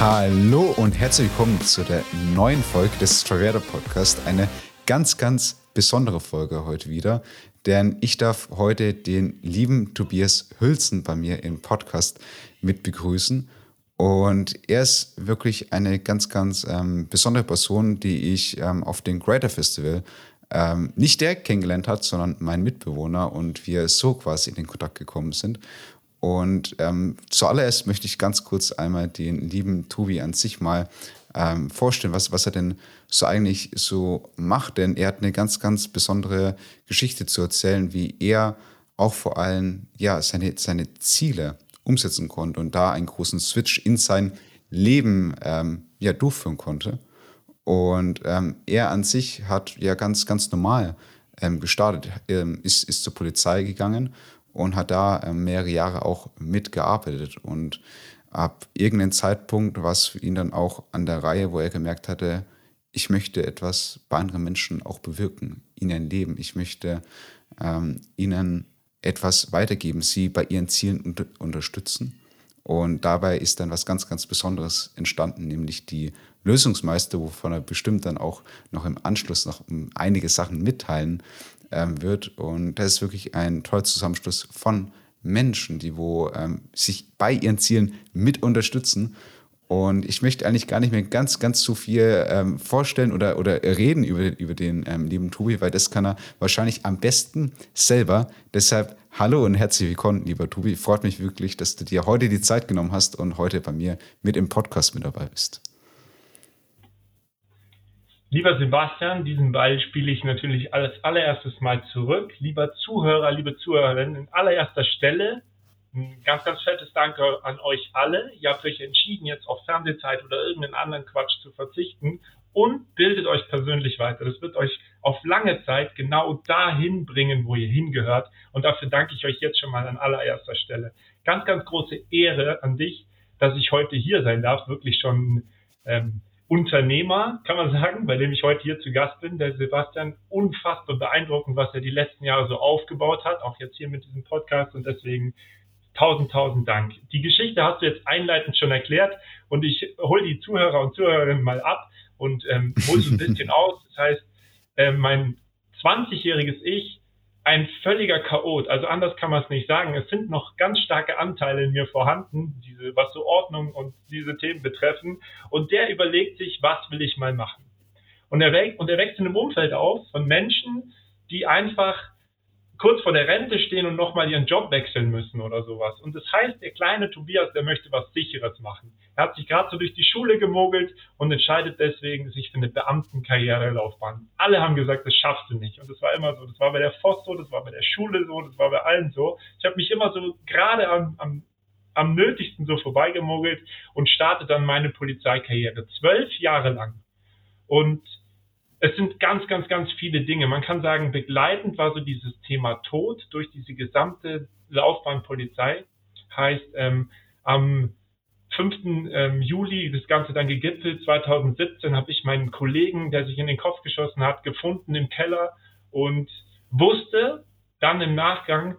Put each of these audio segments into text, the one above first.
Hallo und herzlich willkommen zu der neuen Folge des Travera Podcast. Eine ganz, ganz besondere Folge heute wieder, denn ich darf heute den lieben Tobias Hülsen bei mir im Podcast mit begrüßen. Und er ist wirklich eine ganz, ganz ähm, besondere Person, die ich ähm, auf dem Greater Festival ähm, nicht der kennengelernt hat, sondern mein Mitbewohner und wir so quasi in den Kontakt gekommen sind. Und ähm, zuallererst möchte ich ganz kurz einmal den lieben Tobi an sich mal ähm, vorstellen, was, was er denn so eigentlich so macht. Denn er hat eine ganz, ganz besondere Geschichte zu erzählen, wie er auch vor allem ja, seine, seine Ziele umsetzen konnte und da einen großen Switch in sein Leben ähm, ja, durchführen konnte. Und ähm, er an sich hat ja ganz, ganz normal ähm, gestartet, ähm, ist, ist zur Polizei gegangen und hat da äh, mehrere Jahre auch mitgearbeitet. Und ab irgendeinem Zeitpunkt war es für ihn dann auch an der Reihe, wo er gemerkt hatte, ich möchte etwas bei anderen Menschen auch bewirken, ihnen Leben. Ich möchte ähm, ihnen etwas weitergeben, sie bei ihren Zielen unter unterstützen. Und dabei ist dann was ganz, ganz Besonderes entstanden, nämlich die Lösungsmeister, wovon er bestimmt dann auch noch im Anschluss noch einige Sachen mitteilen ähm, wird. Und das ist wirklich ein toller Zusammenschluss von Menschen, die wo ähm, sich bei ihren Zielen mit unterstützen. Und ich möchte eigentlich gar nicht mehr ganz, ganz zu viel ähm, vorstellen oder, oder reden über, über den ähm, lieben Tobi, weil das kann er wahrscheinlich am besten selber. Deshalb hallo und herzlich willkommen, lieber Tobi. Freut mich wirklich, dass du dir heute die Zeit genommen hast und heute bei mir mit im Podcast mit dabei bist. Lieber Sebastian, diesen Ball spiele ich natürlich als allererstes mal zurück. Lieber Zuhörer, liebe Zuhörerinnen, in allererster Stelle ein ganz, ganz fettes Danke an euch alle. Ihr habt euch entschieden, jetzt auf Fernsehzeit oder irgendeinen anderen Quatsch zu verzichten und bildet euch persönlich weiter. Das wird euch auf lange Zeit genau dahin bringen, wo ihr hingehört. Und dafür danke ich euch jetzt schon mal an allererster Stelle. Ganz, ganz große Ehre an dich, dass ich heute hier sein darf. Wirklich schon ähm, Unternehmer, kann man sagen, bei dem ich heute hier zu Gast bin, der Sebastian, unfassbar beeindruckend, was er die letzten Jahre so aufgebaut hat, auch jetzt hier mit diesem Podcast und deswegen tausend, tausend Dank. Die Geschichte hast du jetzt einleitend schon erklärt und ich hole die Zuhörer und Zuhörerinnen mal ab und ähm, hole so ein bisschen aus. Das heißt, äh, mein 20-jähriges Ich ein völliger Chaot. Also anders kann man es nicht sagen. Es sind noch ganz starke Anteile in mir vorhanden, diese, was so Ordnung und diese Themen betreffen. Und der überlegt sich, was will ich mal machen? Und er, und er wächst in einem Umfeld auf von Menschen, die einfach kurz vor der Rente stehen und nochmal ihren Job wechseln müssen oder sowas. Und das heißt, der kleine Tobias, der möchte was Sicheres machen. Er hat sich gerade so durch die Schule gemogelt und entscheidet deswegen sich für eine Beamtenkarrierelaufbahn. Alle haben gesagt, das schaffst du nicht. Und das war immer so. Das war bei der FOS so, das war bei der Schule so, das war bei allen so. Ich habe mich immer so gerade am, am, am nötigsten so vorbeigemogelt und starte dann meine Polizeikarriere. Zwölf Jahre lang. Und es sind ganz, ganz, ganz viele Dinge. Man kann sagen, begleitend war so dieses Thema Tod durch diese gesamte Laufbahn Polizei. Heißt, ähm, am 5. Ähm, Juli, das Ganze dann gegipfelt, 2017, habe ich meinen Kollegen, der sich in den Kopf geschossen hat, gefunden im Keller und wusste dann im Nachgang,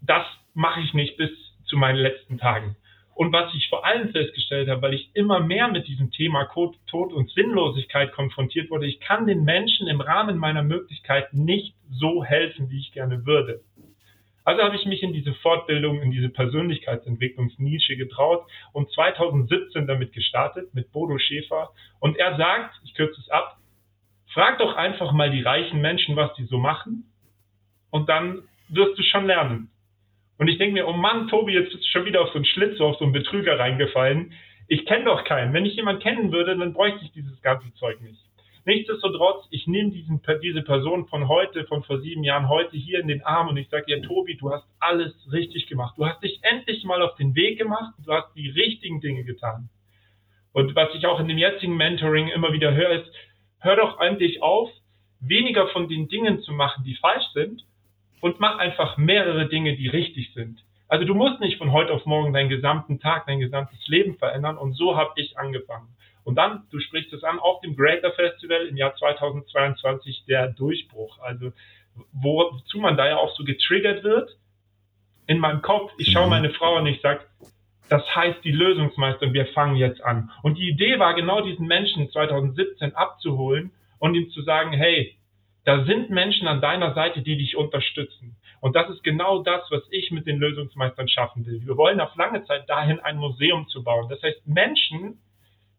das mache ich nicht bis zu meinen letzten Tagen. Und was ich vor allem festgestellt habe, weil ich immer mehr mit diesem Thema Tod und Sinnlosigkeit konfrontiert wurde, ich kann den Menschen im Rahmen meiner Möglichkeiten nicht so helfen, wie ich gerne würde. Also habe ich mich in diese Fortbildung, in diese Persönlichkeitsentwicklungsnische getraut und 2017 damit gestartet, mit Bodo Schäfer. Und er sagt, ich kürze es ab, frag doch einfach mal die reichen Menschen, was die so machen. Und dann wirst du schon lernen. Und ich denke mir, oh Mann, Tobi, jetzt bist du schon wieder auf so einen Schlitz, auf so einen Betrüger reingefallen. Ich kenne doch keinen. Wenn ich jemanden kennen würde, dann bräuchte ich dieses ganze Zeug nicht. Nichtsdestotrotz, ich nehme diesen, diese Person von heute, von vor sieben Jahren, heute hier in den Arm und ich sage ihr, Tobi, du hast alles richtig gemacht. Du hast dich endlich mal auf den Weg gemacht. Du hast die richtigen Dinge getan. Und was ich auch in dem jetzigen Mentoring immer wieder höre, ist, hör doch endlich auf, weniger von den Dingen zu machen, die falsch sind, und mach einfach mehrere Dinge, die richtig sind. Also du musst nicht von heute auf morgen deinen gesamten Tag, dein gesamtes Leben verändern und so habe ich angefangen. Und dann, du sprichst es an, auf dem Greater Festival im Jahr 2022 der Durchbruch. Also wozu man da ja auch so getriggert wird, in meinem Kopf, ich schaue mhm. meine Frau und ich sage, das heißt die Lösungsmeister und wir fangen jetzt an. Und die Idee war genau diesen Menschen 2017 abzuholen und ihm zu sagen, hey, da sind Menschen an deiner Seite, die dich unterstützen. Und das ist genau das, was ich mit den Lösungsmeistern schaffen will. Wir wollen auf lange Zeit dahin ein Museum zu bauen. Das heißt, Menschen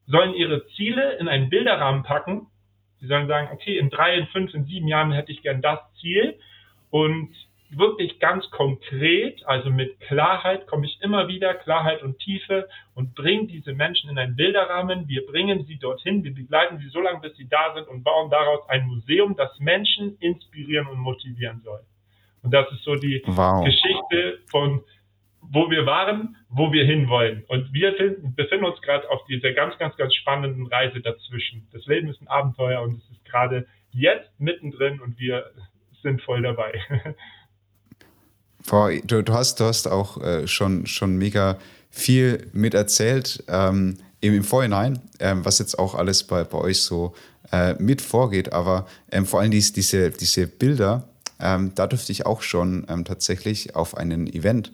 sollen ihre Ziele in einen Bilderrahmen packen. Sie sollen sagen, okay, in drei, in fünf, in sieben Jahren hätte ich gern das Ziel. Und wirklich ganz konkret, also mit Klarheit, komme ich immer wieder, Klarheit und Tiefe und bringe diese Menschen in einen Bilderrahmen. Wir bringen sie dorthin, wir begleiten sie so lange, bis sie da sind und bauen daraus ein Museum, das Menschen inspirieren und motivieren soll. Und das ist so die wow. Geschichte von wo wir waren, wo wir hinwollen. Und wir finden, befinden uns gerade auf dieser ganz, ganz, ganz spannenden Reise dazwischen. Das Leben ist ein Abenteuer und es ist gerade jetzt mittendrin und wir sind voll dabei. Du, du, hast, du hast auch äh, schon, schon mega viel mit erzählt ähm, im, im Vorhinein, ähm, was jetzt auch alles bei, bei euch so äh, mit vorgeht. Aber ähm, vor allem dies, diese, diese Bilder, ähm, da dürfte ich auch schon ähm, tatsächlich auf einen Event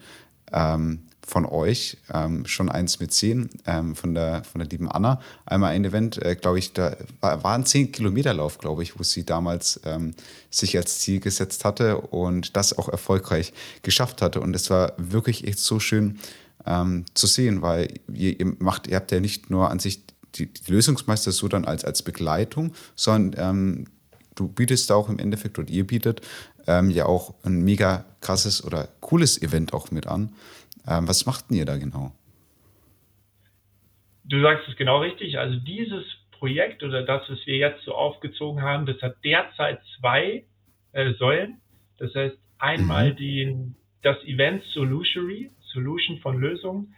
ähm, von euch, ähm, schon eins mit zehn, ähm, von, der, von der lieben Anna. Einmal ein Event, äh, glaube ich, da war, ein 10-Kilometer-Lauf, glaube ich, wo sie damals ähm, sich als Ziel gesetzt hatte und das auch erfolgreich geschafft hatte. Und es war wirklich echt so schön ähm, zu sehen, weil ihr, ihr, macht, ihr habt ja nicht nur an sich die, die Lösungsmeister so dann als, als Begleitung, sondern ähm, du bietest da auch im Endeffekt oder ihr bietet ähm, ja auch ein mega krasses oder cooles Event auch mit an. Ähm, was macht denn ihr da genau? Du sagst es genau richtig. Also dieses Projekt oder das, was wir jetzt so aufgezogen haben, das hat derzeit zwei äh, Säulen. Das heißt einmal mhm. die, das Event Solutionary, Solution von Lösungen,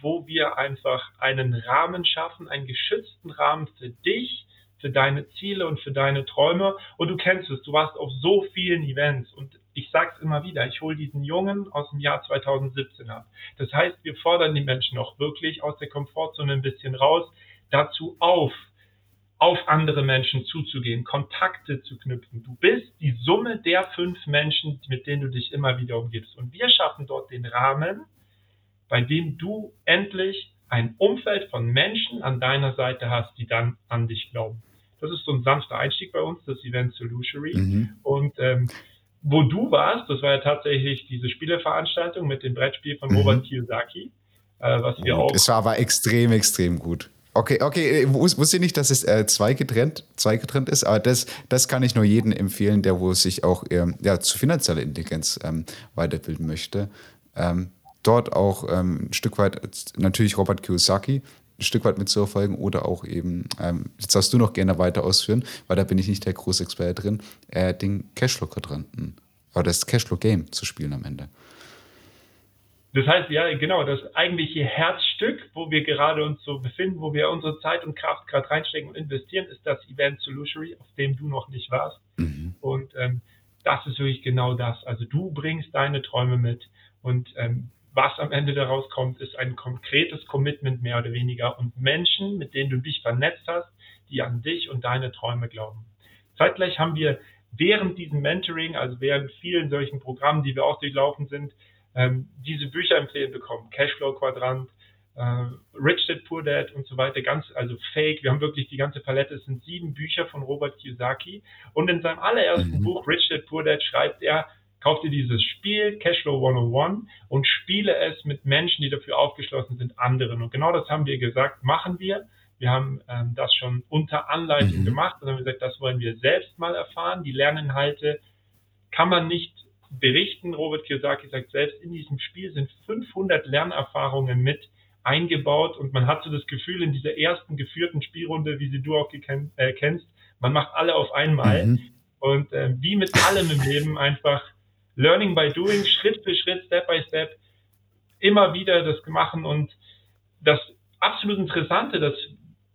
wo wir einfach einen Rahmen schaffen, einen geschützten Rahmen für dich, für deine Ziele und für deine Träume. Und du kennst es, du warst auf so vielen Events und ich sage es immer wieder, ich hole diesen Jungen aus dem Jahr 2017 ab. Das heißt, wir fordern die Menschen auch wirklich aus der Komfortzone ein bisschen raus, dazu auf, auf andere Menschen zuzugehen, Kontakte zu knüpfen. Du bist die Summe der fünf Menschen, mit denen du dich immer wieder umgibst. Und wir schaffen dort den Rahmen, bei dem du endlich ein Umfeld von Menschen an deiner Seite hast, die dann an dich glauben. Das ist so ein sanfter Einstieg bei uns, das Event Solutionary. Mhm. Und ähm, wo du warst, das war ja tatsächlich diese Spieleveranstaltung mit dem Brettspiel von mhm. Robert Kiyosaki, äh, was wir auch. Es war aber extrem, extrem gut. Okay, okay, äh, wusste nicht, dass es äh, zwei, getrennt, zwei getrennt ist, aber das, das kann ich nur jedem empfehlen, der wo sich auch ähm, ja, zu finanzieller Intelligenz ähm, weiterbilden möchte. Ähm, dort auch ähm, ein Stück weit natürlich Robert Kiyosaki, Stück weit mitzuverfolgen oder auch eben, ähm, jetzt darfst du noch gerne weiter ausführen, weil da bin ich nicht der große Experte drin, äh, den Cashflow-Quadranten oder das Cashflow-Game zu spielen am Ende. Das heißt, ja, genau, das eigentliche Herzstück, wo wir gerade uns so befinden, wo wir unsere Zeit und Kraft gerade reinstecken und investieren, ist das Event Solutionary, auf dem du noch nicht warst. Mhm. Und ähm, das ist wirklich genau das. Also du bringst deine Träume mit und ähm, was am Ende daraus kommt, ist ein konkretes Commitment mehr oder weniger und Menschen, mit denen du dich vernetzt hast, die an dich und deine Träume glauben. Zeitgleich haben wir während diesem Mentoring, also während vielen solchen Programmen, die wir auch durchlaufen sind, ähm, diese Bücher empfehlen bekommen. Cashflow Quadrant, äh, Rich Dad Poor Dad und so weiter, ganz, also Fake. Wir haben wirklich die ganze Palette. Es sind sieben Bücher von Robert Kiyosaki. Und in seinem allerersten mhm. Buch Rich Dad Poor Dad schreibt er, kauf dir dieses Spiel Cashflow 101 und spiele es mit Menschen, die dafür aufgeschlossen sind, anderen. Und genau das haben wir gesagt, machen wir. Wir haben ähm, das schon unter Anleitung mhm. gemacht und haben gesagt, das wollen wir selbst mal erfahren. Die Lerninhalte kann man nicht berichten. Robert Kiyosaki sagt selbst, in diesem Spiel sind 500 Lernerfahrungen mit eingebaut und man hat so das Gefühl in dieser ersten geführten Spielrunde, wie sie du auch äh, kennst, man macht alle auf einmal. Mhm. Und äh, wie mit allem im Leben einfach Learning by Doing, Schritt für Schritt, Step by Step, immer wieder das machen und das absolut Interessante, das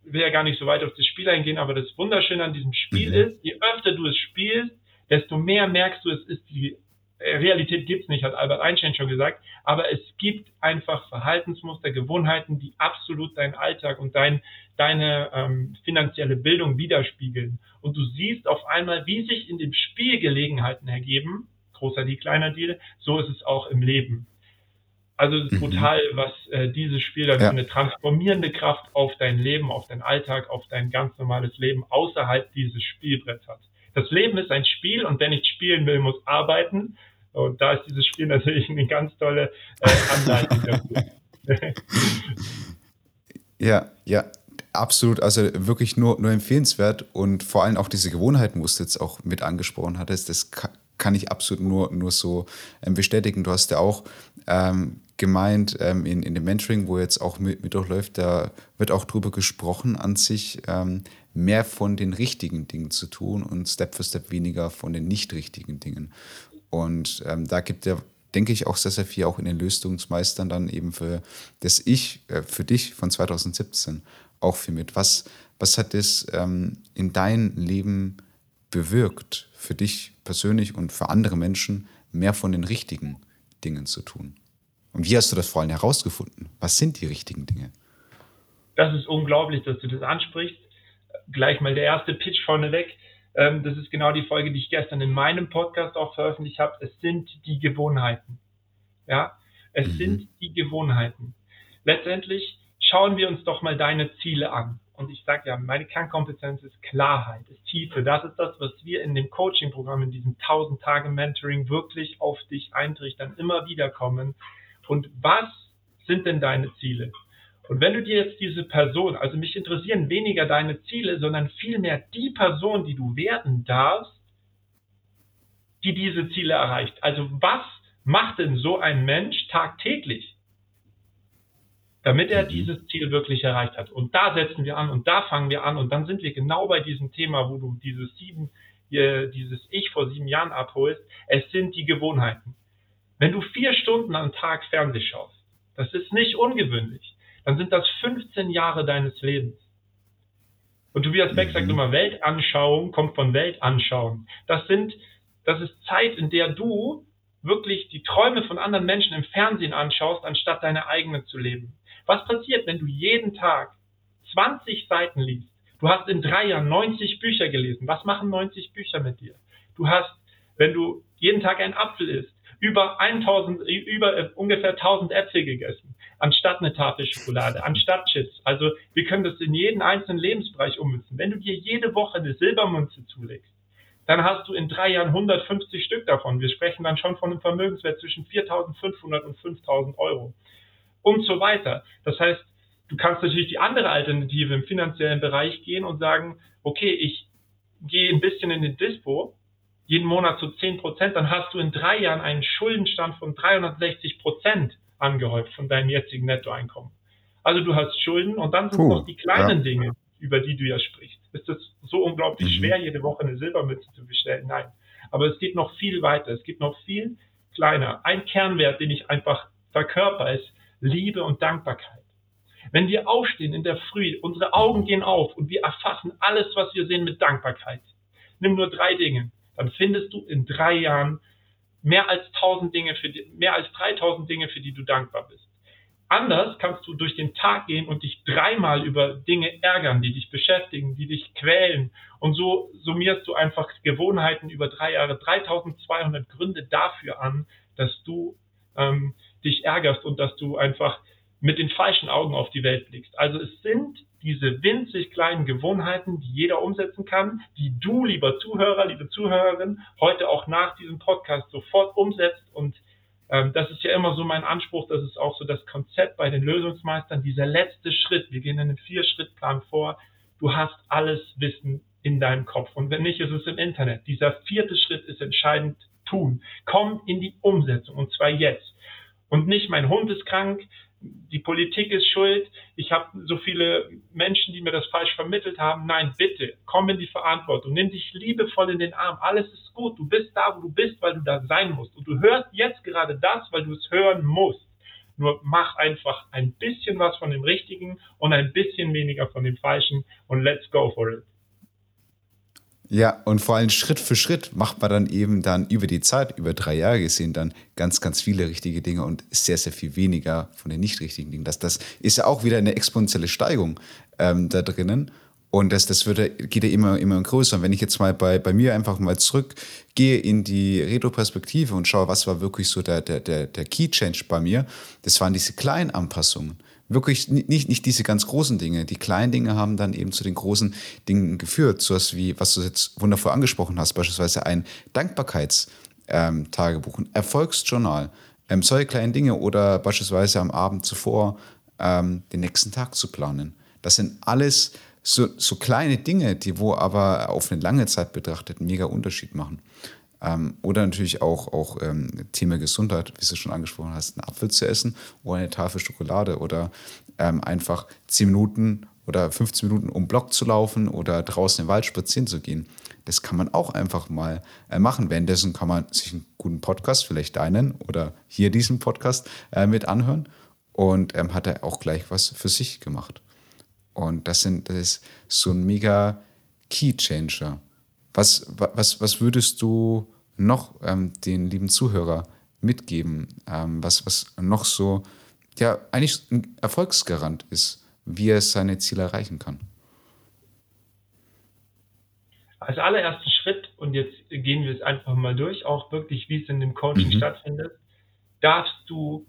will ja gar nicht so weit auf das Spiel eingehen, aber das Wunderschöne an diesem Spiel mhm. ist, je öfter du es spielst, desto mehr merkst du, es ist die Realität gibt's nicht, hat Albert Einstein schon gesagt, aber es gibt einfach Verhaltensmuster, Gewohnheiten, die absolut deinen Alltag und dein, deine ähm, finanzielle Bildung widerspiegeln. Und du siehst auf einmal, wie sich in dem Spiel Gelegenheiten ergeben, großer Deal, kleiner Deal, so ist es auch im Leben. Also es ist mhm. brutal, was äh, dieses Spiel dann ja. für eine transformierende Kraft auf dein Leben, auf deinen Alltag, auf dein ganz normales Leben außerhalb dieses Spielbretts hat. Das Leben ist ein Spiel und wer nicht spielen will, muss arbeiten. Und da ist dieses Spiel natürlich eine ganz tolle äh, Anleitung dafür. ja, ja, absolut. Also wirklich nur, nur empfehlenswert und vor allem auch diese Gewohnheiten, wo du jetzt auch mit angesprochen hattest, das kann ich absolut nur, nur so ähm, bestätigen. Du hast ja auch ähm, gemeint ähm, in, in dem Mentoring, wo jetzt auch mit, mit durchläuft, da wird auch drüber gesprochen an sich, ähm, mehr von den richtigen Dingen zu tun und Step für Step weniger von den nicht richtigen Dingen. Und ähm, da gibt er, denke ich, auch sehr, sehr viel auch in den Lösungsmeistern dann eben für das Ich, äh, für dich von 2017 auch viel mit. Was, was hat das ähm, in dein Leben bewirkt, für dich persönlich und für andere Menschen, mehr von den richtigen Dingen zu tun? Und wie hast du das vor allem herausgefunden? Was sind die richtigen Dinge? Das ist unglaublich, dass du das ansprichst. Gleich mal der erste Pitch vorneweg. Ähm, das ist genau die Folge, die ich gestern in meinem Podcast auch veröffentlicht habe. Es sind die Gewohnheiten. Ja, es mhm. sind die Gewohnheiten. Letztendlich schauen wir uns doch mal deine Ziele an. Und ich sage ja, meine Kernkompetenz ist Klarheit, ist Tiefe. Das ist das, was wir in dem Coaching-Programm, in diesem 1000 Tage Mentoring wirklich auf dich eintrichtern, immer wieder kommen. Und was sind denn deine Ziele? Und wenn du dir jetzt diese Person, also mich interessieren weniger deine Ziele, sondern vielmehr die Person, die du werden darfst, die diese Ziele erreicht. Also was macht denn so ein Mensch tagtäglich, damit er mhm. dieses Ziel wirklich erreicht hat? Und da setzen wir an und da fangen wir an und dann sind wir genau bei diesem Thema, wo du dieses sieben, dieses Ich vor sieben Jahren abholst. Es sind die Gewohnheiten. Wenn du vier Stunden am Tag Fernseh schaust, das ist nicht ungewöhnlich, dann sind das 15 Jahre deines Lebens. Und Tobias Beck sagt mhm. immer, Weltanschauung kommt von Weltanschauen. Das sind, das ist Zeit, in der du wirklich die Träume von anderen Menschen im Fernsehen anschaust, anstatt deine eigenen zu leben. Was passiert, wenn du jeden Tag 20 Seiten liest? Du hast in drei Jahren 90 Bücher gelesen. Was machen 90 Bücher mit dir? Du hast, wenn du jeden Tag einen Apfel isst, über 1000, über äh, ungefähr 1000 Äpfel gegessen, anstatt eine Tafel Schokolade, anstatt Chips. Also wir können das in jeden einzelnen Lebensbereich ummünzen. Wenn du dir jede Woche eine Silbermünze zulegst, dann hast du in drei Jahren 150 Stück davon. Wir sprechen dann schon von einem Vermögenswert zwischen 4.500 und 5.000 Euro und so weiter. Das heißt, du kannst natürlich die andere Alternative im finanziellen Bereich gehen und sagen, okay, ich gehe ein bisschen in den Dispo jeden Monat zu 10 Prozent, dann hast du in drei Jahren einen Schuldenstand von 360 Prozent angehäuft von deinem jetzigen Nettoeinkommen. Also du hast Schulden und dann sind Puh, noch die kleinen ja. Dinge, über die du ja sprichst. Ist es so unglaublich mhm. schwer, jede Woche eine Silbermütze zu bestellen? Nein. Aber es geht noch viel weiter. Es geht noch viel kleiner. Ein Kernwert, den ich einfach verkörper, ist Liebe und Dankbarkeit. Wenn wir aufstehen in der Früh, unsere Augen gehen auf und wir erfassen alles, was wir sehen mit Dankbarkeit. Nimm nur drei Dinge dann findest du in drei Jahren mehr als 1000 Dinge für die, mehr als 3000 Dinge, für die du dankbar bist. Anders kannst du durch den Tag gehen und dich dreimal über Dinge ärgern, die dich beschäftigen, die dich quälen. Und so summierst du einfach Gewohnheiten über drei Jahre, 3200 Gründe dafür an, dass du ähm, dich ärgerst und dass du einfach mit den falschen Augen auf die Welt blickst. Also es sind diese winzig kleinen Gewohnheiten, die jeder umsetzen kann, die du, lieber Zuhörer, liebe Zuhörerin, heute auch nach diesem Podcast sofort umsetzt. Und ähm, das ist ja immer so mein Anspruch, das ist auch so das Konzept bei den Lösungsmeistern, dieser letzte Schritt. Wir gehen in einen Vier-Schritt-Plan vor. Du hast alles Wissen in deinem Kopf. Und wenn nicht, ist es im Internet. Dieser vierte Schritt ist entscheidend tun. Komm in die Umsetzung und zwar jetzt. Und nicht mein Hund ist krank, die Politik ist schuld, ich habe so viele Menschen, die mir das falsch vermittelt haben. Nein, bitte, komm in die Verantwortung, nimm dich liebevoll in den Arm. Alles ist gut, du bist da, wo du bist, weil du da sein musst. Und du hörst jetzt gerade das, weil du es hören musst. Nur mach einfach ein bisschen was von dem Richtigen und ein bisschen weniger von dem Falschen und let's go for it. Ja, und vor allem Schritt für Schritt macht man dann eben dann über die Zeit, über drei Jahre gesehen, dann ganz, ganz viele richtige Dinge und sehr, sehr viel weniger von den nicht richtigen Dingen. Das, das ist ja auch wieder eine exponentielle Steigung ähm, da drinnen. Und das, das wird, geht ja immer, immer größer. Und wenn ich jetzt mal bei, bei mir einfach mal zurückgehe in die Retro-Perspektive und schaue, was war wirklich so der, der, der, der Key-Change bei mir, das waren diese kleinen Anpassungen. Wirklich nicht, nicht diese ganz großen Dinge. Die kleinen Dinge haben dann eben zu den großen Dingen geführt. So was wie, was du jetzt wundervoll angesprochen hast, beispielsweise ein Dankbarkeitstagebuch, ähm, ein Erfolgsjournal, ähm, solche kleinen Dinge oder beispielsweise am Abend zuvor ähm, den nächsten Tag zu planen. Das sind alles so, so kleine Dinge, die wo aber auf eine lange Zeit betrachtet einen mega Unterschied machen. Ähm, oder natürlich auch, auch ähm, Thema Gesundheit, wie du schon angesprochen hast, einen Apfel zu essen oder eine Tafel Schokolade oder ähm, einfach 10 Minuten oder 15 Minuten um Block zu laufen oder draußen im Wald spazieren zu gehen. Das kann man auch einfach mal äh, machen. Währenddessen kann man sich einen guten Podcast, vielleicht deinen oder hier diesen Podcast äh, mit anhören und ähm, hat er auch gleich was für sich gemacht. Und das, sind, das ist so ein mega Key Changer. Was, was, was würdest du noch ähm, den lieben Zuhörer mitgeben, ähm, was, was noch so, ja, eigentlich ein Erfolgsgarant ist, wie er seine Ziele erreichen kann? Als allerersten Schritt, und jetzt gehen wir es einfach mal durch, auch wirklich, wie es in dem Coaching mhm. stattfindet, darfst du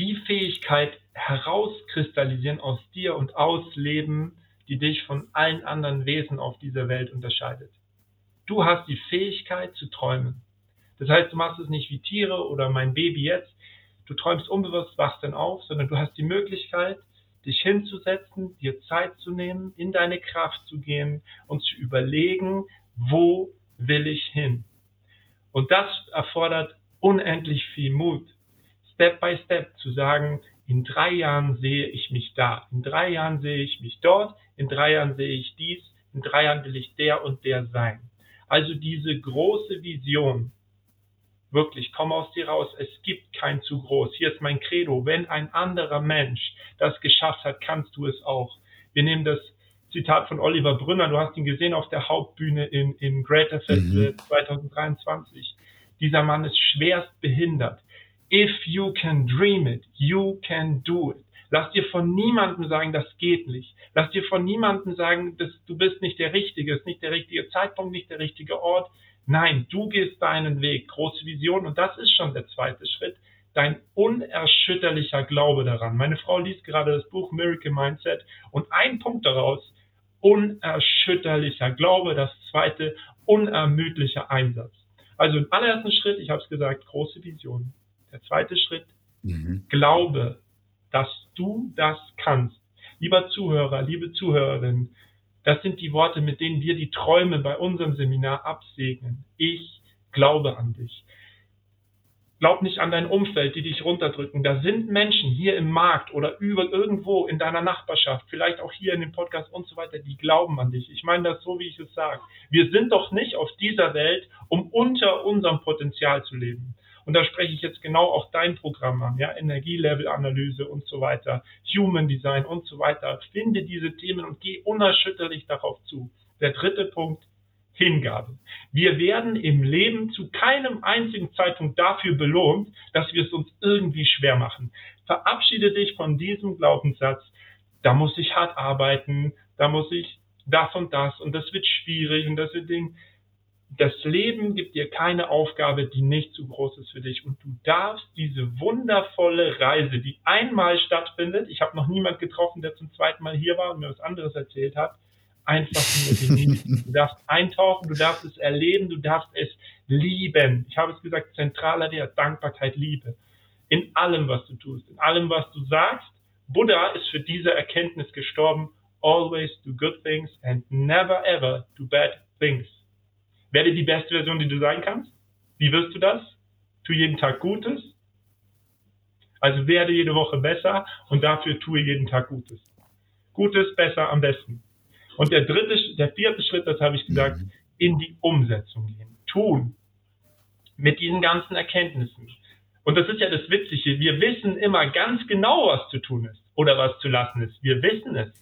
die Fähigkeit herauskristallisieren aus dir und ausleben, die dich von allen anderen Wesen auf dieser Welt unterscheidet. Du hast die Fähigkeit zu träumen. Das heißt, du machst es nicht wie Tiere oder mein Baby jetzt. Du träumst unbewusst, wachst dann auf, sondern du hast die Möglichkeit, dich hinzusetzen, dir Zeit zu nehmen, in deine Kraft zu gehen und zu überlegen, wo will ich hin? Und das erfordert unendlich viel Mut. Step by Step zu sagen, in drei Jahren sehe ich mich da, in drei Jahren sehe ich mich dort, in drei Jahren sehe ich dies, in drei Jahren will ich der und der sein. Also diese große Vision, wirklich, komm aus dir raus, es gibt kein zu groß. Hier ist mein Credo, wenn ein anderer Mensch das geschafft hat, kannst du es auch. Wir nehmen das Zitat von Oliver Brünner, du hast ihn gesehen auf der Hauptbühne in, in Greater Fest mhm. 2023. Dieser Mann ist schwerst behindert. If you can dream it, you can do it. Lass dir von niemandem sagen, das geht nicht. Lass dir von niemandem sagen, dass du bist nicht der Richtige, ist nicht der richtige Zeitpunkt, nicht der richtige Ort. Nein, du gehst deinen Weg. Große Vision und das ist schon der zweite Schritt. Dein unerschütterlicher Glaube daran. Meine Frau liest gerade das Buch Miracle Mindset und ein Punkt daraus, unerschütterlicher Glaube. Das zweite, unermüdlicher Einsatz. Also im allerersten Schritt, ich habe es gesagt, große Vision. Der zweite Schritt, mhm. glaube, dass du das kannst. Lieber Zuhörer, liebe Zuhörerin, das sind die Worte, mit denen wir die Träume bei unserem Seminar absegnen. Ich glaube an dich. Glaub nicht an dein Umfeld, die dich runterdrücken. Da sind Menschen hier im Markt oder über irgendwo in deiner Nachbarschaft, vielleicht auch hier in dem Podcast und so weiter, die glauben an dich. Ich meine das so, wie ich es sage. Wir sind doch nicht auf dieser Welt, um unter unserem Potenzial zu leben. Und da spreche ich jetzt genau auch dein Programm an, ja, Energielevelanalyse und so weiter, Human Design und so weiter. Finde diese Themen und geh unerschütterlich darauf zu. Der dritte Punkt, Hingabe. Wir werden im Leben zu keinem einzigen Zeitpunkt dafür belohnt, dass wir es uns irgendwie schwer machen. Verabschiede dich von diesem Glaubenssatz, da muss ich hart arbeiten, da muss ich das und das und das wird schwierig und das wird Ding das Leben gibt dir keine Aufgabe, die nicht zu groß ist für dich. Und du darfst diese wundervolle Reise, die einmal stattfindet, ich habe noch niemand getroffen, der zum zweiten Mal hier war und mir was anderes erzählt hat, einfach nur genießen. Du darfst eintauchen, du darfst es erleben, du darfst es lieben. Ich habe es gesagt, zentraler der Dankbarkeit, Liebe. In allem, was du tust, in allem, was du sagst. Buddha ist für diese Erkenntnis gestorben. Always do good things and never ever do bad things. Werde die beste Version, die du sein kannst. Wie wirst du das? Tu jeden Tag Gutes. Also werde jede Woche besser und dafür tue jeden Tag Gutes. Gutes, besser, am besten. Und der dritte, der vierte Schritt, das habe ich gesagt, mhm. in die Umsetzung gehen. Tun. Mit diesen ganzen Erkenntnissen. Und das ist ja das Witzige. Wir wissen immer ganz genau, was zu tun ist oder was zu lassen ist. Wir wissen es.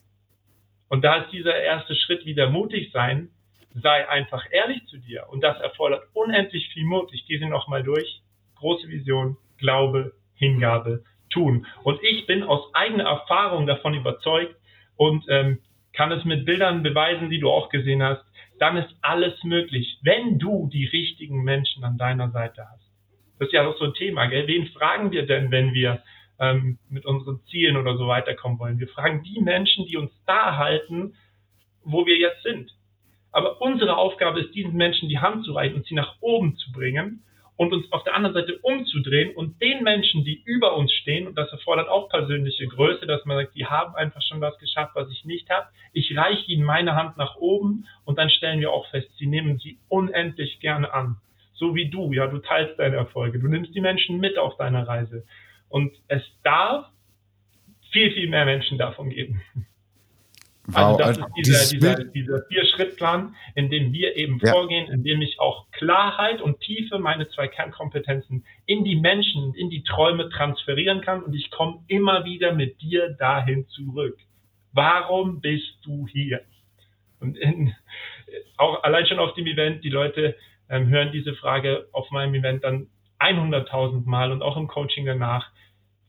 Und da ist dieser erste Schritt wieder mutig sein, sei einfach ehrlich zu dir. Und das erfordert unendlich viel Mut. Ich gehe sie nochmal durch. Große Vision, Glaube, Hingabe, tun. Und ich bin aus eigener Erfahrung davon überzeugt und ähm, kann es mit Bildern beweisen, die du auch gesehen hast, dann ist alles möglich, wenn du die richtigen Menschen an deiner Seite hast. Das ist ja auch so ein Thema, gell? Wen fragen wir denn, wenn wir ähm, mit unseren Zielen oder so weiterkommen wollen? Wir fragen die Menschen, die uns da halten, wo wir jetzt sind. Aber unsere Aufgabe ist, diesen Menschen die Hand zu reichen und sie nach oben zu bringen und uns auf der anderen Seite umzudrehen und den Menschen, die über uns stehen, und das erfordert auch persönliche Größe, dass man sagt, die haben einfach schon was geschafft, was ich nicht habe. Ich reiche ihnen meine Hand nach oben und dann stellen wir auch fest, sie nehmen sie unendlich gerne an. So wie du, ja, du teilst deine Erfolge, du nimmst die Menschen mit auf deiner Reise. Und es darf viel, viel mehr Menschen davon geben. Wow, also das also ist dieser, dieser, dieser Vier-Schritt-Plan, in dem wir eben ja. vorgehen, in dem ich auch Klarheit und Tiefe, meine zwei Kernkompetenzen, in die Menschen, in die Träume transferieren kann und ich komme immer wieder mit dir dahin zurück. Warum bist du hier? Und in, auch allein schon auf dem Event, die Leute ähm, hören diese Frage auf meinem Event dann 100.000 Mal und auch im Coaching danach.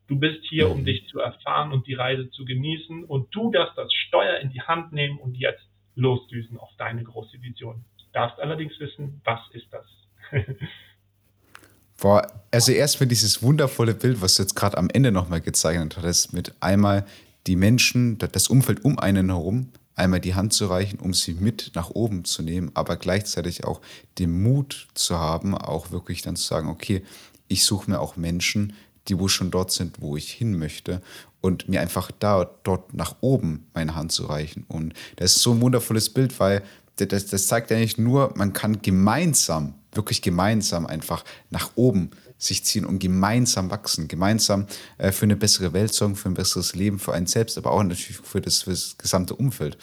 Du bist hier, um mhm. dich zu erfahren und die Reise zu genießen. Und du darfst das Steuer in die Hand nehmen und jetzt losdüsen auf deine große Vision. Du darfst allerdings wissen, was ist das? Boah, also erstmal dieses wundervolle Bild, was du jetzt gerade am Ende nochmal gezeichnet hattest, mit einmal die Menschen, das Umfeld um einen herum, einmal die Hand zu reichen, um sie mit nach oben zu nehmen, aber gleichzeitig auch den Mut zu haben, auch wirklich dann zu sagen, okay, ich suche mir auch Menschen, die wo schon dort sind, wo ich hin möchte und mir einfach da, dort nach oben meine Hand zu reichen. Und das ist so ein wundervolles Bild, weil das, das zeigt ja nicht nur, man kann gemeinsam, wirklich gemeinsam einfach nach oben sich ziehen und gemeinsam wachsen, gemeinsam äh, für eine bessere Welt sorgen, für ein besseres Leben, für einen selbst, aber auch natürlich für das, für das gesamte Umfeld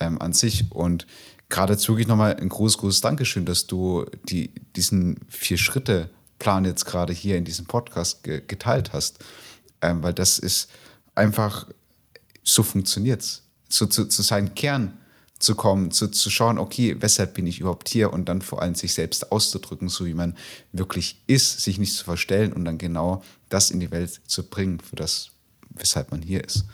ähm, an sich. Und geradezu wirklich nochmal ein großes, großes Dankeschön, dass du die, diesen vier Schritte Plan jetzt gerade hier in diesem Podcast ge geteilt hast. Ähm, weil das ist einfach, so funktioniert es. So, zu, zu seinem Kern zu kommen, zu, zu schauen, okay, weshalb bin ich überhaupt hier und dann vor allem sich selbst auszudrücken, so wie man wirklich ist, sich nicht zu verstellen und dann genau das in die Welt zu bringen, für das, weshalb man hier ist.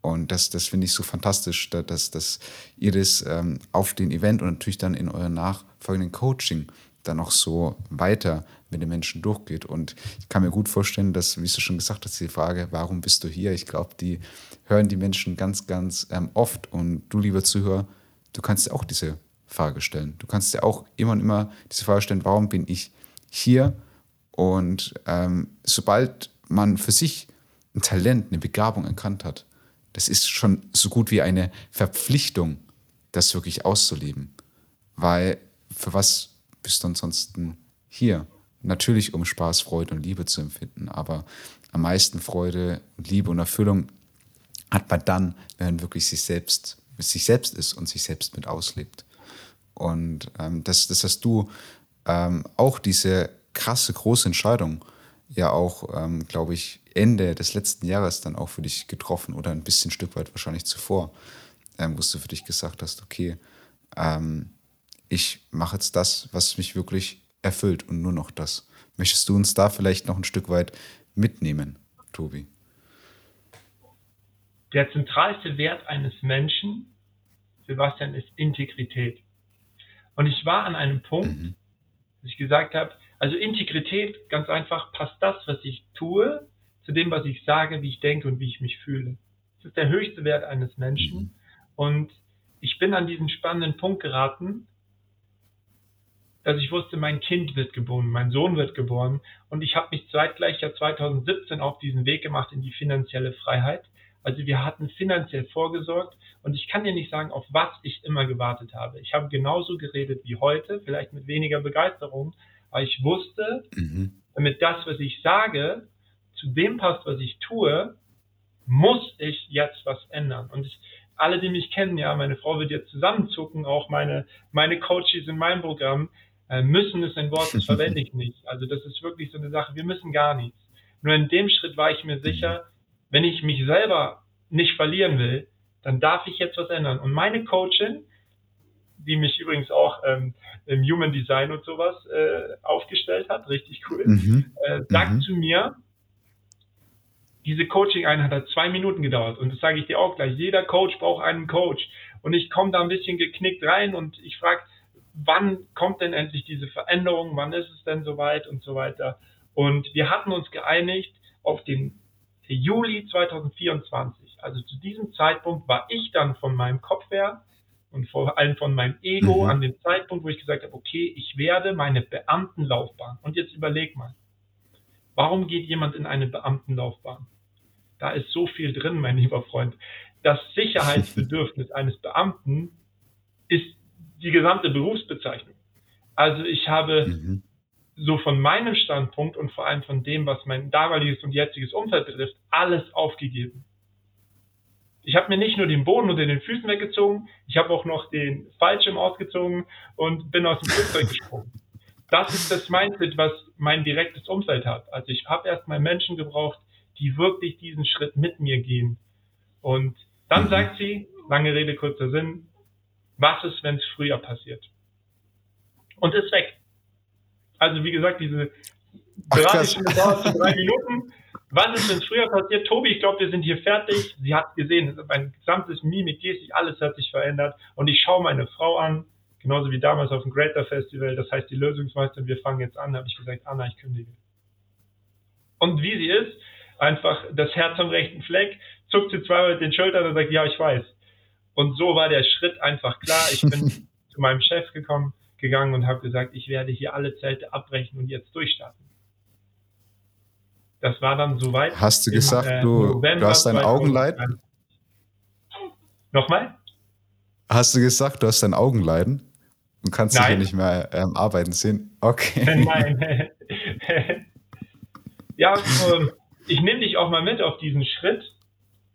Und das, das finde ich so fantastisch, dass, dass ihr das ähm, auf den Event und natürlich dann in eurem nachfolgenden Coaching dann auch so weiter mit den Menschen durchgeht. Und ich kann mir gut vorstellen, dass, wie du schon gesagt hast, die Frage, warum bist du hier? Ich glaube, die hören die Menschen ganz, ganz ähm, oft. Und du, lieber Zuhörer, du kannst dir auch diese Frage stellen. Du kannst dir auch immer und immer diese Frage stellen, warum bin ich hier? Und ähm, sobald man für sich ein Talent, eine Begabung erkannt hat, das ist schon so gut wie eine Verpflichtung, das wirklich auszuleben. Weil für was bist du ansonsten hier? Natürlich, um Spaß, Freude und Liebe zu empfinden, aber am meisten Freude, Liebe und Erfüllung hat man dann, wenn man wirklich sich selbst, sich selbst ist und sich selbst mit auslebt. Und ähm, das, das hast du ähm, auch diese krasse, große Entscheidung ja auch, ähm, glaube ich, Ende des letzten Jahres dann auch für dich getroffen oder ein bisschen Stück weit wahrscheinlich zuvor, ähm, wo du für dich gesagt hast, okay, ähm, ich mache jetzt das, was mich wirklich erfüllt und nur noch das. Möchtest du uns da vielleicht noch ein Stück weit mitnehmen, Tobi? Der zentralste Wert eines Menschen, Sebastian, ist Integrität. Und ich war an einem Punkt, mhm. dass ich gesagt habe, also Integrität, ganz einfach, passt das, was ich tue, zu dem, was ich sage, wie ich denke und wie ich mich fühle. Das ist der höchste Wert eines Menschen. Mhm. Und ich bin an diesen spannenden Punkt geraten, dass ich wusste, mein Kind wird geboren, mein Sohn wird geboren. Und ich habe mich zeitgleich ja 2017 auf diesen Weg gemacht in die finanzielle Freiheit. Also wir hatten finanziell vorgesorgt und ich kann dir nicht sagen, auf was ich immer gewartet habe. Ich habe genauso geredet wie heute, vielleicht mit weniger Begeisterung, aber ich wusste, mhm. damit das, was ich sage, zu dem passt, was ich tue, muss ich jetzt was ändern. Und ich, alle, die mich kennen, ja, meine Frau wird jetzt zusammenzucken, auch meine, meine Coaches in meinem Programm, äh, müssen ist ein Wort, das verwende ich nicht. Also das ist wirklich so eine Sache, wir müssen gar nichts. Nur in dem Schritt war ich mir sicher, wenn ich mich selber nicht verlieren will, dann darf ich jetzt was ändern. Und meine Coachin, die mich übrigens auch ähm, im Human Design und sowas äh, aufgestellt hat, richtig cool, mhm. äh, sagt mhm. zu mir, diese Coaching-Einheit hat zwei Minuten gedauert und das sage ich dir auch gleich. Jeder Coach braucht einen Coach und ich komme da ein bisschen geknickt rein und ich frage, wann kommt denn endlich diese Veränderung, wann ist es denn soweit und so weiter. Und wir hatten uns geeinigt auf den Juli 2024. Also zu diesem Zeitpunkt war ich dann von meinem Kopf her und vor allem von meinem Ego mhm. an dem Zeitpunkt, wo ich gesagt habe, okay, ich werde meine Beamtenlaufbahn. Und jetzt überleg mal, warum geht jemand in eine Beamtenlaufbahn? Da ist so viel drin, mein lieber Freund. Das Sicherheitsbedürfnis eines Beamten ist die gesamte Berufsbezeichnung. Also ich habe mhm. so von meinem Standpunkt und vor allem von dem, was mein damaliges und jetziges Umfeld betrifft, alles aufgegeben. Ich habe mir nicht nur den Boden unter den Füßen weggezogen, ich habe auch noch den Fallschirm ausgezogen und bin aus dem Flugzeug gesprungen. Das ist das Mindset, was mein direktes Umfeld hat. Also ich habe erstmal Menschen gebraucht, die wirklich diesen Schritt mit mir gehen. Und dann mhm. sagt sie, lange Rede, kurzer Sinn, was ist, wenn es früher passiert? Und ist weg. Also wie gesagt, diese dauert drei Minuten. Was ist, wenn es früher passiert? Tobi, ich glaube, wir sind hier fertig. Sie hat gesehen, mein gesamtes Mimik, Gestik, alles hat sich verändert. Und ich schaue meine Frau an, genauso wie damals auf dem Greater Festival. Das heißt, die Lösungsmeister, wir fangen jetzt an. Da habe ich gesagt, Anna, ich kündige. Und wie sie ist, einfach das Herz am rechten Fleck, zuckt sie zweimal mit den Schultern und sagt, ja, ich weiß. Und so war der Schritt einfach klar. Ich bin zu meinem Chef gekommen, gegangen und habe gesagt, ich werde hier alle Zelte abbrechen und jetzt durchstarten. Das war dann soweit. Hast du im, gesagt, äh, du, du hast dein Augenleiden? Nochmal? Hast du gesagt, du hast dein Augenleiden und kannst Nein. dich hier nicht mehr ähm, arbeiten sehen? Okay. Nein. ja, ich nehme dich auch mal mit auf diesen Schritt.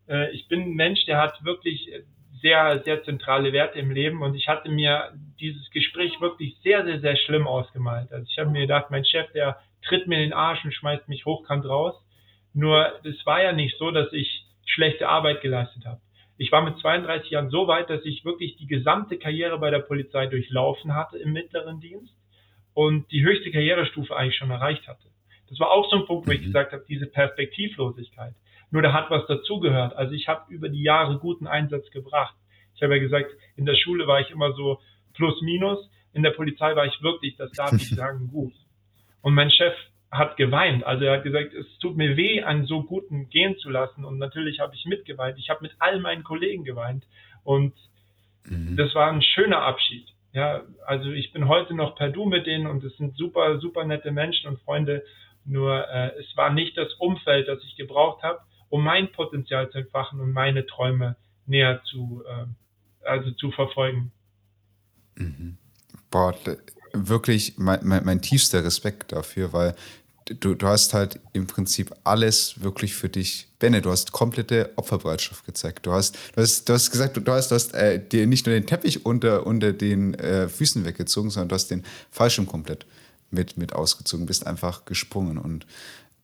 Äh, ich bin ein Mensch, der hat wirklich sehr, sehr zentrale Werte im Leben und ich hatte mir dieses Gespräch wirklich sehr, sehr, sehr schlimm ausgemalt. Also ich habe mir gedacht, mein Chef, der tritt mir in den Arsch und schmeißt mich hochkant raus. Nur es war ja nicht so, dass ich schlechte Arbeit geleistet habe. Ich war mit 32 Jahren so weit, dass ich wirklich die gesamte Karriere bei der Polizei durchlaufen hatte im mittleren Dienst und die höchste Karrierestufe eigentlich schon erreicht hatte. Das war auch so ein Punkt, wo ich mhm. gesagt habe, diese Perspektivlosigkeit. Nur da hat was dazugehört. Also ich habe über die Jahre guten Einsatz gebracht. Ich habe ja gesagt, in der Schule war ich immer so plus minus. In der Polizei war ich wirklich, das darf ich sagen, gut. Und mein Chef hat geweint. Also er hat gesagt, es tut mir weh, einen so guten gehen zu lassen. Und natürlich habe ich mitgeweint. Ich habe mit all meinen Kollegen geweint. Und mhm. das war ein schöner Abschied. Ja, also ich bin heute noch per Du mit denen und es sind super, super nette Menschen und Freunde. Nur äh, es war nicht das Umfeld, das ich gebraucht habe, um mein Potenzial zu entfachen und meine Träume näher zu, äh, also zu verfolgen. Mhm. Boah, wirklich mein, mein, mein, tiefster Respekt dafür, weil du, du hast halt im Prinzip alles wirklich für dich. Benne, du hast komplette Opferbereitschaft gezeigt. Du hast, du hast, du hast gesagt, du hast, du hast äh, dir nicht nur den Teppich unter, unter den äh, Füßen weggezogen, sondern du hast den Fallschirm komplett mit, mit ausgezogen, bist einfach gesprungen. Und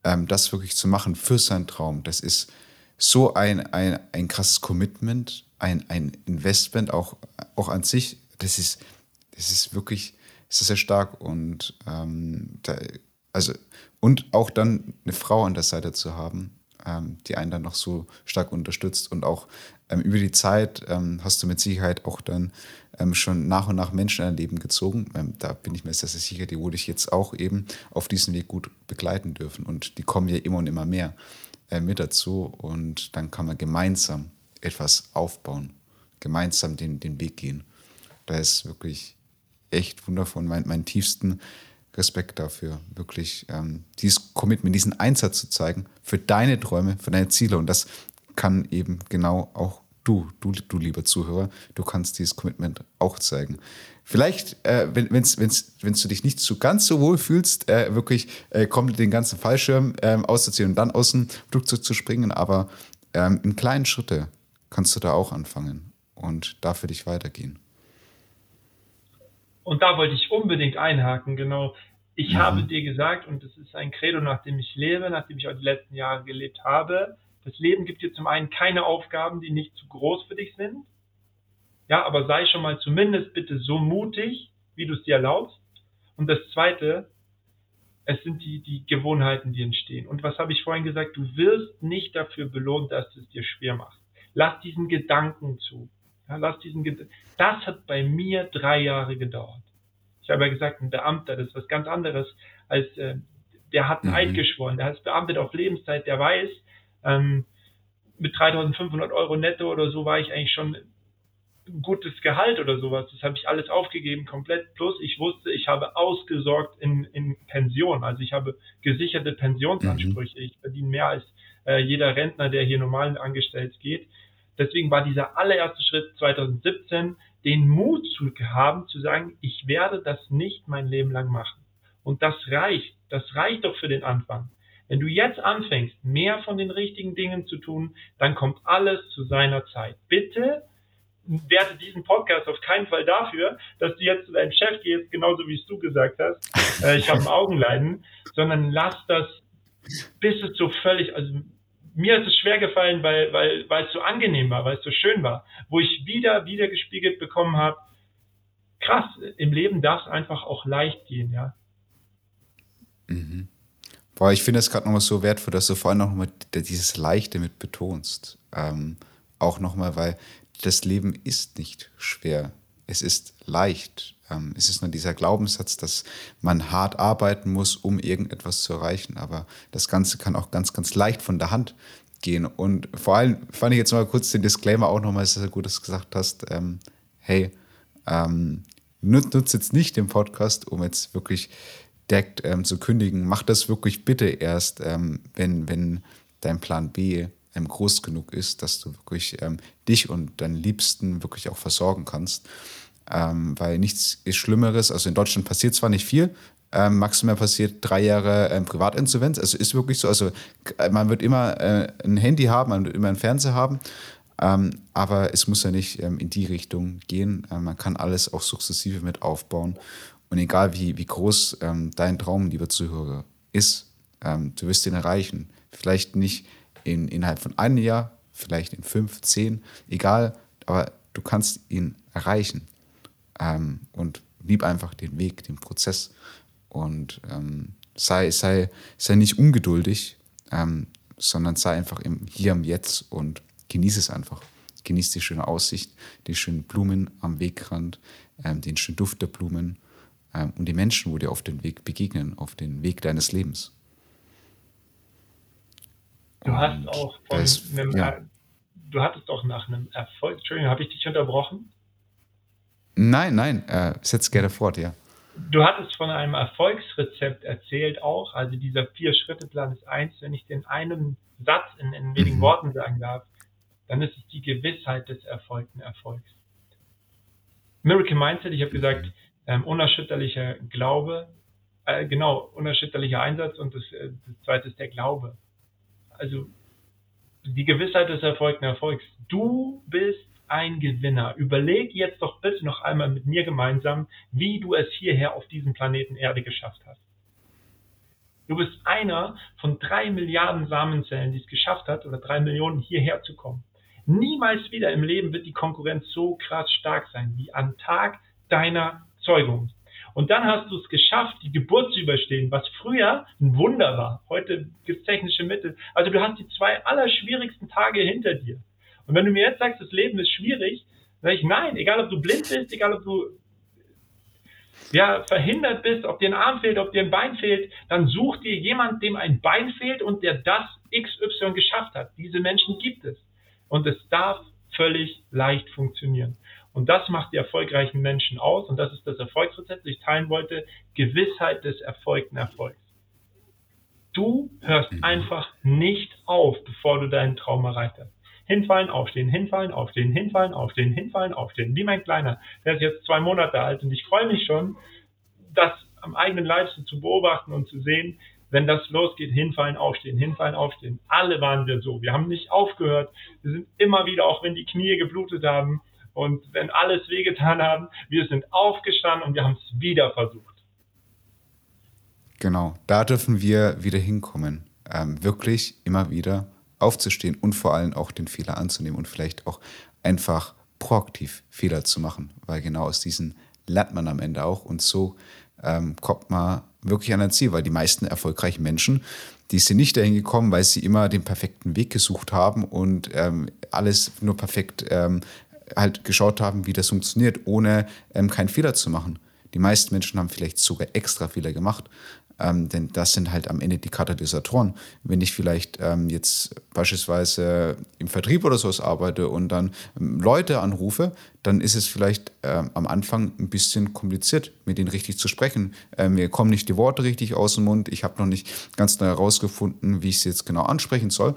ähm, das wirklich zu machen für seinen Traum, das ist so ein, ein, ein krasses Commitment, ein, ein Investment auch, auch an sich. Das ist, das ist wirklich ist sehr stark. Und, ähm, da, also, und auch dann eine Frau an der Seite zu haben, ähm, die einen dann noch so stark unterstützt und auch ähm, über die Zeit ähm, hast du mit Sicherheit auch dann schon nach und nach Menschen in dein Leben gezogen. Ähm, da bin ich mir sehr, sehr sicher, die wurde ich jetzt auch eben auf diesem Weg gut begleiten dürfen. Und die kommen ja immer und immer mehr äh, mit dazu. Und dann kann man gemeinsam etwas aufbauen, gemeinsam den, den Weg gehen. Da ist wirklich echt wundervoll. Mein, mein tiefsten Respekt dafür, wirklich ähm, dieses Commitment, diesen Einsatz zu zeigen für deine Träume, für deine Ziele. Und das kann eben genau auch du, du, du lieber Zuhörer, du kannst dieses Commitment auch zeigen. Vielleicht, äh, wenn, wenn's, wenn's, wenn du dich nicht so ganz so wohl fühlst, äh, wirklich äh, komplett den ganzen Fallschirm äh, auszuziehen und dann aus dem Flugzeug zu springen, aber ähm, in kleinen Schritte kannst du da auch anfangen und da für dich weitergehen. Und da wollte ich unbedingt einhaken, genau. Ich mhm. habe dir gesagt, und das ist ein Credo, nach dem ich lebe, nachdem ich auch die letzten Jahre gelebt habe, das Leben gibt dir zum einen keine Aufgaben, die nicht zu groß für dich sind. Ja, aber sei schon mal zumindest bitte so mutig, wie du es dir erlaubst. Und das zweite, es sind die, die Gewohnheiten, die entstehen. Und was habe ich vorhin gesagt? Du wirst nicht dafür belohnt, dass du es dir schwer machst. Lass diesen Gedanken zu. Ja, lass diesen Ged das hat bei mir drei Jahre gedauert. Ich habe ja gesagt, ein Beamter, das ist was ganz anderes als äh, der hat einen mhm. Eid geschworen, der ist beamtet auf Lebenszeit, der weiß, ähm, mit 3500 Euro netto oder so war ich eigentlich schon ein gutes Gehalt oder sowas. Das habe ich alles aufgegeben, komplett. Plus ich wusste, ich habe ausgesorgt in, in Pension. Also ich habe gesicherte Pensionsansprüche. Mhm. Ich verdiene mehr als äh, jeder Rentner, der hier normal angestellt geht. Deswegen war dieser allererste Schritt 2017, den Mut zu haben, zu sagen, ich werde das nicht mein Leben lang machen. Und das reicht. Das reicht doch für den Anfang. Wenn du jetzt anfängst, mehr von den richtigen Dingen zu tun, dann kommt alles zu seiner Zeit. Bitte werte diesen Podcast auf keinen Fall dafür, dass du jetzt zu deinem Chef gehst, genauso wie es du gesagt hast, äh, ich habe ein Augenleiden, sondern lass das, bis es so völlig, also mir ist es schwer gefallen, weil, weil, weil es so angenehm war, weil es so schön war, wo ich wieder, wieder gespiegelt bekommen habe, krass, im Leben darf es einfach auch leicht gehen, ja. Mhm. Boah, ich finde es gerade nochmal so wertvoll, dass du vor allem nochmal dieses Leichte mit betonst. Ähm, auch nochmal, weil das Leben ist nicht schwer. Es ist leicht. Ähm, es ist nur dieser Glaubenssatz, dass man hart arbeiten muss, um irgendetwas zu erreichen. Aber das Ganze kann auch ganz, ganz leicht von der Hand gehen. Und vor allem fand ich jetzt mal kurz den Disclaimer auch nochmal sehr gut, dass du gesagt hast, ähm, hey, ähm, nutze jetzt nicht den Podcast, um jetzt wirklich direkt ähm, zu kündigen. Mach das wirklich bitte erst, ähm, wenn, wenn dein Plan B ähm, groß genug ist, dass du wirklich ähm, dich und deinen Liebsten wirklich auch versorgen kannst. Ähm, weil nichts ist Schlimmeres. Also in Deutschland passiert zwar nicht viel, ähm, maximal passiert drei Jahre ähm, Privatinsolvenz. Also ist wirklich so. Also man wird immer äh, ein Handy haben, man wird immer einen Fernseher haben. Ähm, aber es muss ja nicht ähm, in die Richtung gehen. Ähm, man kann alles auch sukzessive mit aufbauen. Und egal wie, wie groß ähm, dein Traum, lieber Zuhörer, ist, ähm, du wirst ihn erreichen. Vielleicht nicht in, innerhalb von einem Jahr, vielleicht in fünf, zehn, egal, aber du kannst ihn erreichen. Ähm, und lieb einfach den Weg, den Prozess. Und ähm, sei, sei, sei nicht ungeduldig, ähm, sondern sei einfach im Hier am Jetzt und genieße es einfach. Genieß die schöne Aussicht, die schönen Blumen am Wegrand, ähm, den schönen Duft der Blumen ähm, und die Menschen, wo dir auf den Weg begegnen, auf den Weg deines Lebens. Du und hast auch von ist, einem, ja. du hattest auch nach einem Erfolg, Entschuldigung, habe ich dich unterbrochen? Nein, nein, äh, setz gerne fort, ja. Du hattest von einem Erfolgsrezept erzählt auch, also dieser Vier-Schritte-Plan ist eins, wenn ich den einen Satz in, in wenigen mhm. Worten sagen darf, dann ist es die Gewissheit des erfolgten Erfolgs. Miracle Mindset, ich habe gesagt, ähm, unerschütterlicher Glaube, äh, genau, unerschütterlicher Einsatz und das, äh, das zweite ist der Glaube. Also die Gewissheit des erfolgten Erfolgs. Du bist ein Gewinner. Überleg jetzt doch bitte noch einmal mit mir gemeinsam, wie du es hierher auf diesem Planeten Erde geschafft hast. Du bist einer von drei Milliarden Samenzellen, die es geschafft hat, oder drei Millionen hierher zu kommen. Niemals wieder im Leben wird die Konkurrenz so krass stark sein wie am Tag deiner Zeugung. Und dann hast du es geschafft, die Geburt zu überstehen, was früher ein Wunder war. Heute gibt es technische Mittel. Also du hast die zwei allerschwierigsten Tage hinter dir. Und wenn du mir jetzt sagst, das Leben ist schwierig, sage ich nein, egal ob du blind bist, egal ob du ja, verhindert bist, ob dir ein Arm fehlt, ob dir ein Bein fehlt, dann such dir jemand, dem ein Bein fehlt und der das XY geschafft hat. Diese Menschen gibt es. Und es darf völlig leicht funktionieren. Und das macht die erfolgreichen Menschen aus. Und das ist das Erfolgsrezept, das ich teilen wollte. Gewissheit des erfolgten Erfolgs. Du hörst mhm. einfach nicht auf, bevor du deinen Traum erreicht hast. Hinfallen, aufstehen, hinfallen, aufstehen, hinfallen, aufstehen, hinfallen, aufstehen. Wie mein Kleiner. Der ist jetzt zwei Monate alt und ich freue mich schon, das am eigenen Leib zu beobachten und zu sehen, wenn das losgeht, hinfallen, aufstehen, hinfallen, aufstehen. Alle waren wir so. Wir haben nicht aufgehört. Wir sind immer wieder, auch wenn die Knie geblutet haben, und wenn alles wehgetan haben, wir sind aufgestanden und wir haben es wieder versucht. Genau, da dürfen wir wieder hinkommen. Ähm, wirklich immer wieder aufzustehen und vor allem auch den Fehler anzunehmen und vielleicht auch einfach proaktiv Fehler zu machen, weil genau aus diesen lernt man am Ende auch und so ähm, kommt man wirklich an ein Ziel, weil die meisten erfolgreichen Menschen, die sind nicht dahin gekommen, weil sie immer den perfekten Weg gesucht haben und ähm, alles nur perfekt ähm, halt geschaut haben, wie das funktioniert, ohne ähm, keinen Fehler zu machen. Die meisten Menschen haben vielleicht sogar extra Fehler gemacht, ähm, denn das sind halt am Ende die Katalysatoren. Wenn ich vielleicht ähm, jetzt beispielsweise im Vertrieb oder sowas arbeite und dann ähm, Leute anrufe, dann ist es vielleicht ähm, am Anfang ein bisschen kompliziert, mit denen richtig zu sprechen. Ähm, mir kommen nicht die Worte richtig aus dem Mund. Ich habe noch nicht ganz neu herausgefunden, wie ich sie jetzt genau ansprechen soll.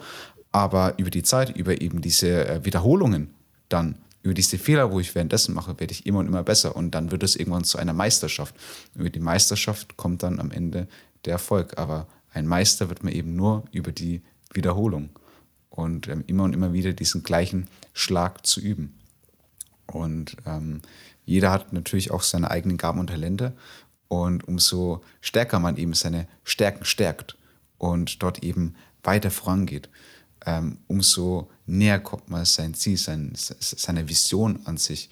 Aber über die Zeit, über eben diese äh, Wiederholungen dann über diese Fehler, wo ich währenddessen mache, werde ich immer und immer besser und dann wird es irgendwann zu einer Meisterschaft. Über die Meisterschaft kommt dann am Ende der Erfolg, aber ein Meister wird man eben nur über die Wiederholung und ähm, immer und immer wieder diesen gleichen Schlag zu üben. Und ähm, jeder hat natürlich auch seine eigenen Gaben und Talente und umso stärker man eben seine Stärken stärkt und dort eben weiter vorangeht, ähm, umso näher kommt man sein Ziel, sein, seine Vision an sich.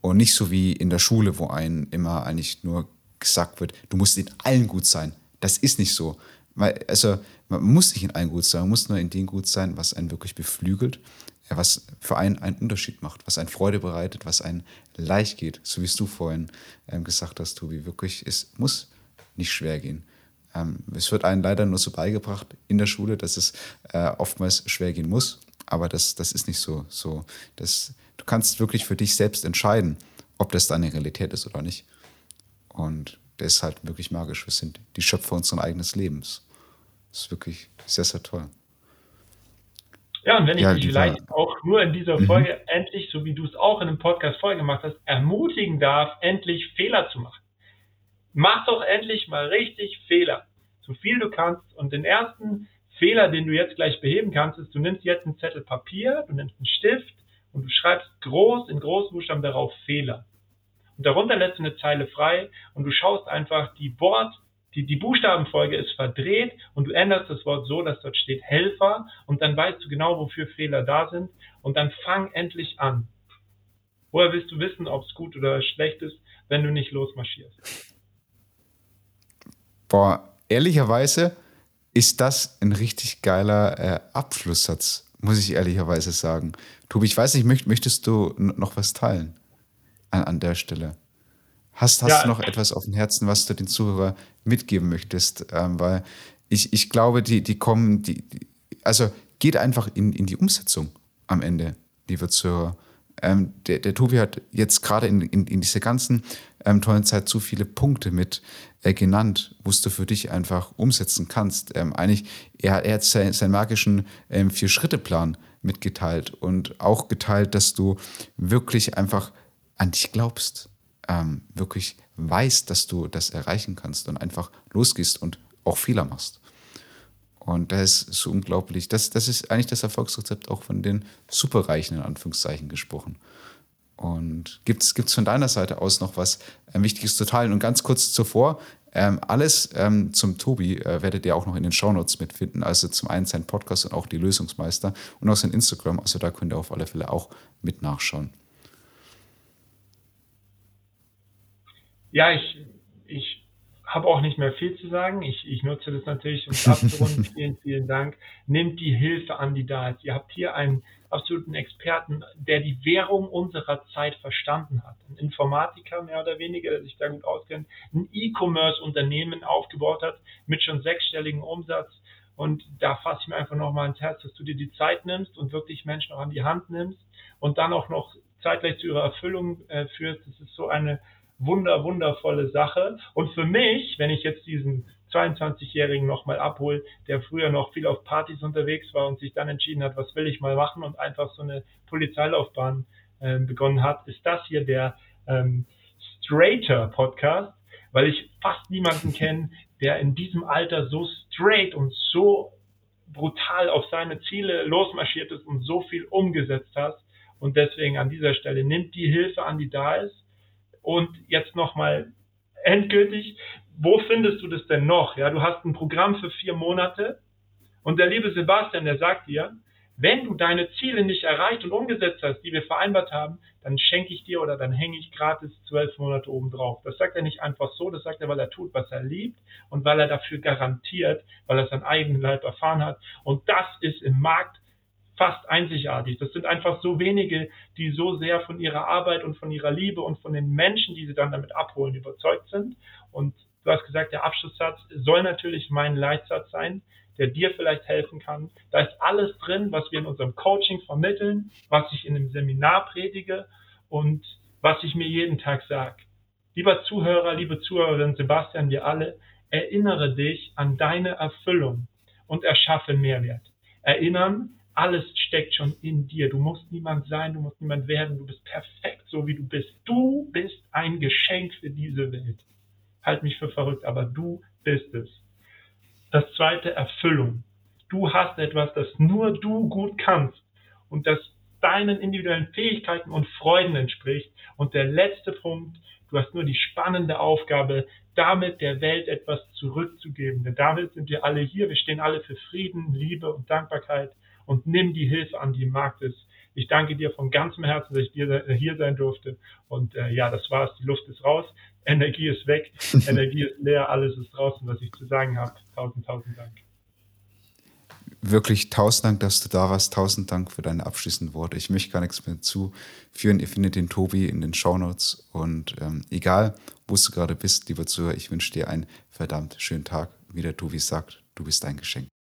Und nicht so wie in der Schule, wo einem immer eigentlich nur gesagt wird, du musst in allen gut sein. Das ist nicht so. Also, man muss nicht in allen gut sein, man muss nur in dem gut sein, was einen wirklich beflügelt, was für einen einen Unterschied macht, was einen Freude bereitet, was einen leicht geht, so wie es du vorhin ähm, gesagt hast, Tobi. Wirklich, es muss nicht schwer gehen. Ähm, es wird einem leider nur so beigebracht in der Schule, dass es äh, oftmals schwer gehen muss. Aber das, das ist nicht so. so das, du kannst wirklich für dich selbst entscheiden, ob das deine Realität ist oder nicht. Und das ist halt wirklich magisch. Wir sind die Schöpfer unseres eigenen Lebens. Das ist wirklich sehr, sehr toll. Ja, und wenn ich ja, dich vielleicht auch nur in dieser mhm. Folge mhm. endlich, so wie du es auch in einem Podcast vorher gemacht hast, ermutigen darf, endlich Fehler zu machen. Mach doch endlich mal richtig Fehler. So viel du kannst. Und den ersten Fehler, den du jetzt gleich beheben kannst, ist, du nimmst jetzt einen Zettel Papier, du nimmst einen Stift und du schreibst groß in Großbuchstaben darauf Fehler. Und darunter lässt du eine Zeile frei und du schaust einfach, die Wort, die, die Buchstabenfolge ist verdreht und du änderst das Wort so, dass dort steht Helfer und dann weißt du genau, wofür Fehler da sind und dann fang endlich an. Woher willst du wissen, ob es gut oder schlecht ist, wenn du nicht losmarschierst? Boah, ehrlicherweise ist das ein richtig geiler äh, Abschlusssatz, muss ich ehrlicherweise sagen. Tobi, ich weiß nicht, möcht, möchtest du noch was teilen an, an der Stelle? Hast, hast ja. du noch etwas auf dem Herzen, was du den Zuhörer mitgeben möchtest? Ähm, weil ich, ich glaube, die, die kommen, die, die, also geht einfach in, in die Umsetzung am Ende, liebe Zuhörer. Ähm, der, der Tobi hat jetzt gerade in, in, in dieser ganzen ähm, tollen Zeit so viele Punkte mit äh, genannt, wo du für dich einfach umsetzen kannst. Ähm, eigentlich, er, er hat sein, seinen magischen ähm, Vier-Schritte-Plan mitgeteilt und auch geteilt, dass du wirklich einfach an dich glaubst, ähm, wirklich weißt, dass du das erreichen kannst und einfach losgehst und auch Fehler machst. Und das ist so unglaublich. Das, das ist eigentlich das Erfolgsrezept auch von den Superreichen in Anführungszeichen gesprochen. Und gibt es von deiner Seite aus noch was äh, Wichtiges zu teilen? Und ganz kurz zuvor, ähm, alles ähm, zum Tobi äh, werdet ihr auch noch in den Shownotes mitfinden. Also zum einen sein Podcast und auch die Lösungsmeister und auch sein Instagram. Also da könnt ihr auf alle Fälle auch mit nachschauen. Ja, ich, ich habe auch nicht mehr viel zu sagen. Ich, ich nutze das natürlich, um es abzurunden. vielen, vielen Dank. Nehmt die Hilfe an, die da ist. Ihr habt hier einen absoluten Experten, der die Währung unserer Zeit verstanden hat. Ein Informatiker mehr oder weniger, der sich da gut auskennt, ein E-Commerce-Unternehmen aufgebaut hat mit schon sechsstelligem Umsatz. Und da fasse ich mir einfach nochmal ins Herz, dass du dir die Zeit nimmst und wirklich Menschen auch an die Hand nimmst und dann auch noch zeitgleich zu ihrer Erfüllung äh, führst. Das ist so eine wunder, wundervolle Sache. Und für mich, wenn ich jetzt diesen 22-Jährigen nochmal abhole, der früher noch viel auf Partys unterwegs war und sich dann entschieden hat, was will ich mal machen und einfach so eine Polizeilaufbahn äh, begonnen hat, ist das hier der ähm, Straighter Podcast, weil ich fast niemanden kenne, der in diesem Alter so straight und so brutal auf seine Ziele losmarschiert ist und so viel umgesetzt hat. Und deswegen an dieser Stelle nimmt die Hilfe an, die da ist und jetzt nochmal endgültig, wo findest du das denn noch? Ja, du hast ein Programm für vier Monate und der liebe Sebastian, der sagt dir, wenn du deine Ziele nicht erreicht und umgesetzt hast, die wir vereinbart haben, dann schenke ich dir oder dann hänge ich gratis zwölf Monate oben drauf. Das sagt er nicht einfach so, das sagt er, weil er tut, was er liebt und weil er dafür garantiert, weil er sein eigenen Leib erfahren hat. Und das ist im Markt fast einzigartig. Das sind einfach so wenige, die so sehr von ihrer Arbeit und von ihrer Liebe und von den Menschen, die sie dann damit abholen, überzeugt sind. Und du hast gesagt, der Abschlusssatz soll natürlich mein Leitsatz sein der dir vielleicht helfen kann. Da ist alles drin, was wir in unserem Coaching vermitteln, was ich in dem Seminar predige und was ich mir jeden Tag sage. Lieber Zuhörer, liebe Zuhörerin, Sebastian, wir alle, erinnere dich an deine Erfüllung und erschaffe Mehrwert. Erinnern, alles steckt schon in dir. Du musst niemand sein, du musst niemand werden, du bist perfekt, so wie du bist. Du bist ein Geschenk für diese Welt. Halt mich für verrückt, aber du bist es. Das zweite, Erfüllung. Du hast etwas, das nur du gut kannst und das deinen individuellen Fähigkeiten und Freuden entspricht. Und der letzte Punkt, du hast nur die spannende Aufgabe, damit der Welt etwas zurückzugeben. Denn damit sind wir alle hier. Wir stehen alle für Frieden, Liebe und Dankbarkeit und nimm die Hilfe an, die im Markt ist. Ich danke dir von ganzem Herzen, dass ich hier sein durfte. Und äh, ja, das war's. Die Luft ist raus. Energie ist weg, Energie ist leer, alles ist draußen, was ich zu sagen habe. Tausend, tausend Dank. Wirklich tausend Dank, dass du da warst. Tausend Dank für deine abschließenden Worte. Ich möchte gar nichts mehr zuführen. Ihr findet den Tobi in den Shownotes. Und ähm, egal, wo du gerade bist, lieber Zuhörer, ich wünsche dir einen verdammt schönen Tag. Wie der Tobi sagt, du bist ein Geschenk.